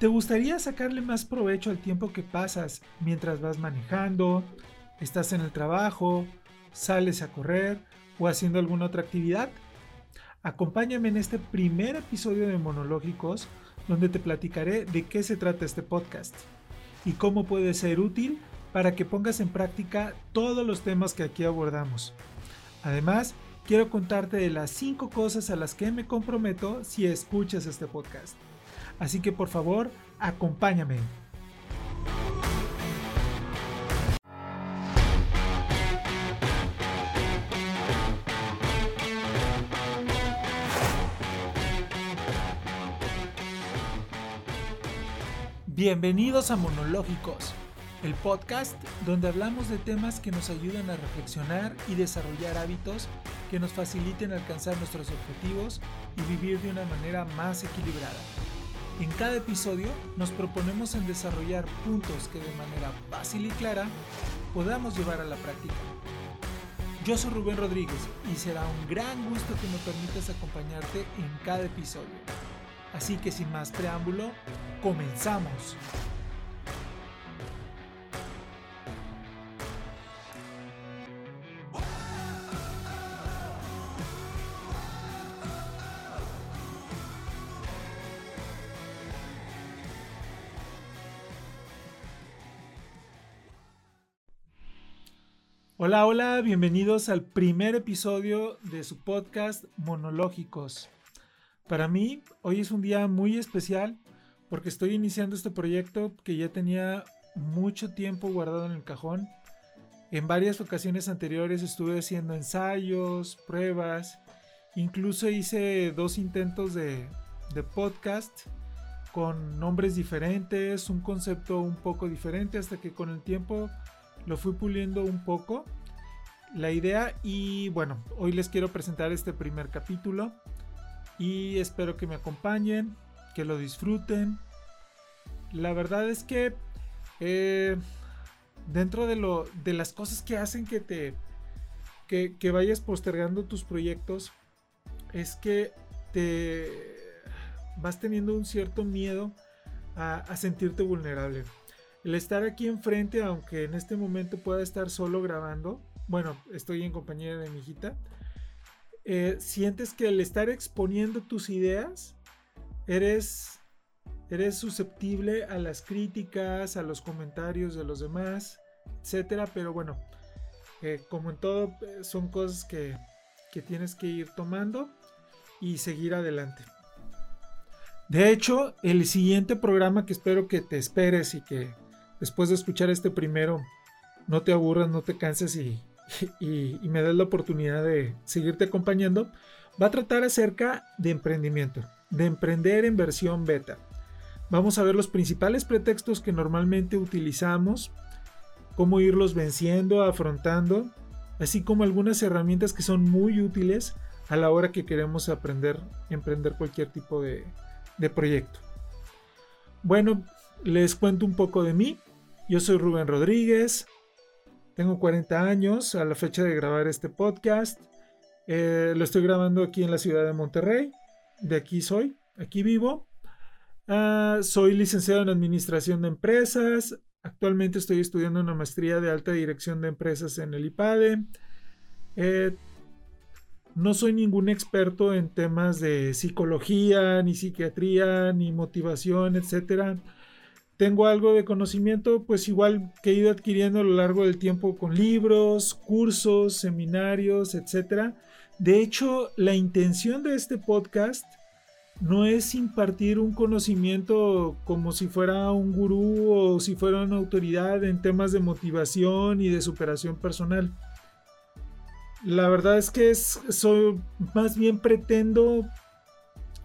¿Te gustaría sacarle más provecho al tiempo que pasas mientras vas manejando, estás en el trabajo, sales a correr o haciendo alguna otra actividad? Acompáñame en este primer episodio de Monológicos donde te platicaré de qué se trata este podcast y cómo puede ser útil para que pongas en práctica todos los temas que aquí abordamos. Además, quiero contarte de las 5 cosas a las que me comprometo si escuchas este podcast. Así que por favor, acompáñame. Bienvenidos a Monológicos, el podcast donde hablamos de temas que nos ayudan a reflexionar y desarrollar hábitos que nos faciliten alcanzar nuestros objetivos y vivir de una manera más equilibrada. En cada episodio nos proponemos en desarrollar puntos que de manera fácil y clara podamos llevar a la práctica. Yo soy Rubén Rodríguez y será un gran gusto que me permitas acompañarte en cada episodio. Así que sin más preámbulo, comenzamos. Hola, hola, bienvenidos al primer episodio de su podcast Monológicos. Para mí, hoy es un día muy especial porque estoy iniciando este proyecto que ya tenía mucho tiempo guardado en el cajón. En varias ocasiones anteriores estuve haciendo ensayos, pruebas, incluso hice dos intentos de, de podcast con nombres diferentes, un concepto un poco diferente, hasta que con el tiempo lo fui puliendo un poco la idea y bueno, hoy les quiero presentar este primer capítulo y espero que me acompañen, que lo disfruten. La verdad es que eh, dentro de, lo, de las cosas que hacen que te que, vayas postergando tus proyectos es que te vas teniendo un cierto miedo a sentirte vulnerable. El estar aquí enfrente, aunque en este momento pueda estar solo grabando, bueno, estoy en compañía de mi hijita, eh, sientes que al estar exponiendo tus ideas, eres, eres susceptible a las críticas, a los comentarios de los demás, etcétera, pero bueno, eh, como en todo, eh, son cosas que, que tienes que ir tomando y seguir adelante. De hecho, el siguiente programa que espero que te esperes y que después de escuchar este primero, no te aburras, no te canses y, me das la oportunidad de seguirte acompañando, va a tratar acerca de emprendimiento, de emprender en versión beta. Vamos a ver los principales pretextos que normalmente utilizamos, cómo irlos venciendo, afrontando, así como algunas herramientas que son muy útiles a la hora que queremos aprender, emprender cualquier tipo de proyecto. Bueno, les cuento un poco de mí. Yo soy Rubén Rodríguez, tengo 40 años a la fecha de grabar este podcast. Eh, lo estoy grabando aquí en la ciudad de Monterrey. De aquí soy, aquí vivo. Ah, soy licenciado en Administración de Empresas. Actualmente estoy estudiando una maestría de alta dirección de empresas en el IPADE. Eh, no soy ningún experto en temas de psicología, ni psiquiatría, ni motivación, etcétera tengo algo de conocimiento, pues igual que he ido adquiriendo a lo largo del tiempo con libros, cursos, seminarios, etc. De hecho, la intención de este podcast no es impartir un conocimiento como si fuera un gurú o si fuera una autoridad en temas de motivación y de superación personal. La verdad es que es, soy, más bien pretendo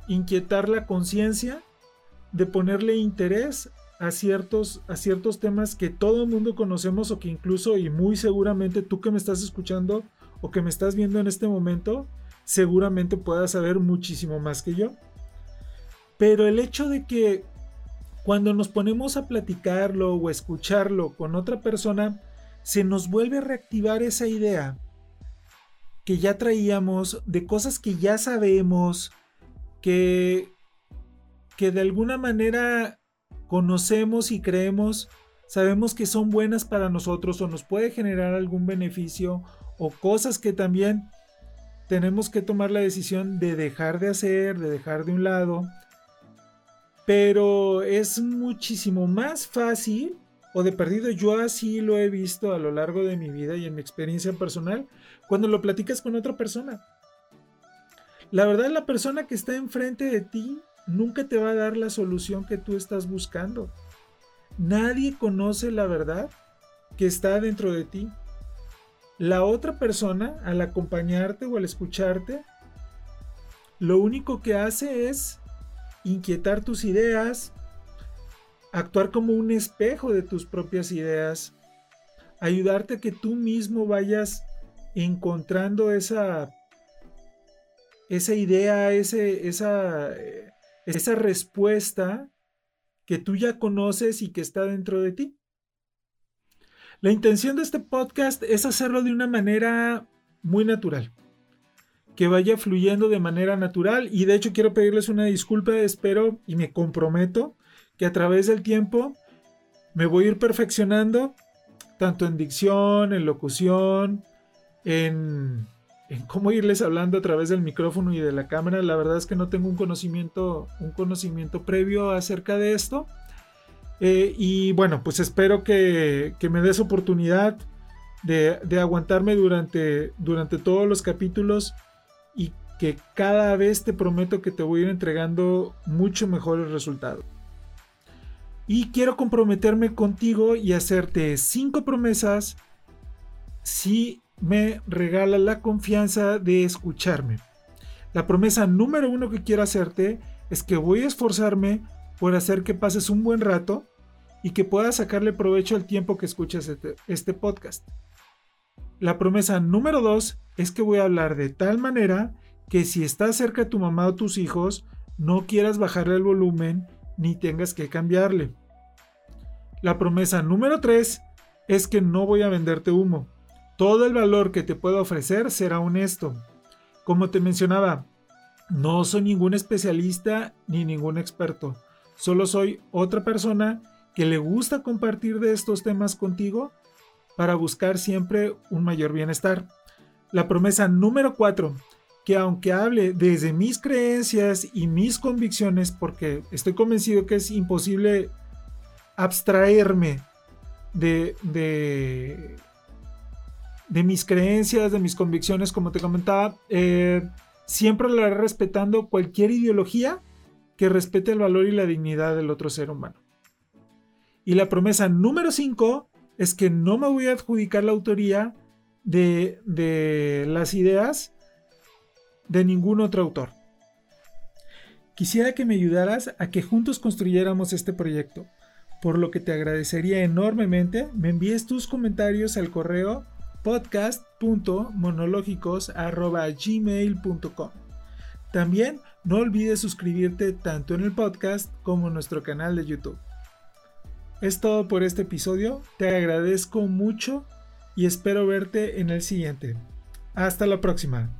inquietar la conciencia de ponerle interés a ciertos, a ciertos temas que todo el mundo conocemos o que incluso y muy seguramente tú que me estás escuchando o que me estás viendo en este momento, seguramente puedas saber muchísimo más que yo. Pero el hecho de que cuando nos ponemos a platicarlo o escucharlo con otra persona, se nos vuelve a reactivar esa idea que ya traíamos, de cosas que ya sabemos, que, que de alguna manera conocemos y creemos, sabemos que son buenas para nosotros o nos puede generar algún beneficio o cosas que también tenemos que tomar la decisión de dejar de hacer, de dejar de un lado. Pero es muchísimo más fácil, o de perdido yo así lo he visto a lo largo de mi vida y en mi experiencia personal, cuando lo platicas con otra persona. La verdad, la persona que está enfrente de ti nunca te va a dar la solución que tú estás buscando. Nadie conoce la verdad que está dentro de ti. La otra persona, al acompañarte o al escucharte, lo único que hace es inquietar tus ideas, actuar como un espejo de tus propias ideas, ayudarte a que tú mismo vayas encontrando esa, esa idea, ese, esa, esa respuesta que tú ya conoces y que está dentro de ti. La intención de este podcast es hacerlo de una manera muy natural, que vaya fluyendo de manera natural y de hecho quiero pedirles una disculpa, espero y me comprometo que a través del tiempo me voy a ir perfeccionando, tanto en dicción, en locución, en, en cómo irles hablando a través del micrófono y de la cámara. La verdad es que no tengo un conocimiento, un conocimiento previo acerca de esto. Eh, y bueno, pues espero que, me des oportunidad de, aguantarme durante, durante todos los capítulos y que cada vez te prometo que te voy a ir entregando mucho mejores resultados. Y quiero comprometerme contigo y hacerte cinco promesas si me regala la confianza de escucharme. La promesa número uno que quiero hacerte es que voy a esforzarme por hacer que pases un buen rato y que puedas sacarle provecho al tiempo que escuchas este, este podcast. La promesa número dos es que voy a hablar de tal manera que si estás cerca de tu mamá o tus hijos, no quieras bajarle el volumen ni tengas que cambiarle. La promesa número 3 es que no voy a venderte humo. Todo el valor que te puedo ofrecer será honesto. Como te mencionaba, no soy ningún especialista ni ningún experto. Solo soy otra persona que le gusta compartir de estos temas contigo para buscar siempre un mayor bienestar. La promesa número 4, que aunque hable desde mis creencias y mis convicciones, porque estoy convencido que es imposible abstraerme de, de, de mis creencias, de mis convicciones, como te comentaba, eh, siempre lo haré respetando cualquier ideología que respete el valor y la dignidad del otro ser humano. Y la promesa número 5 es que no me voy a adjudicar la autoría de, de las ideas de ningún otro autor. Quisiera que me ayudaras a que juntos construyéramos este proyecto, por lo que te agradecería enormemente me envíes tus comentarios al correo podcast.monológicos.gmail.com. También no olvides suscribirte tanto en el podcast como en nuestro canal de YouTube. Es todo por este episodio, te agradezco mucho y espero verte en el siguiente. Hasta la próxima.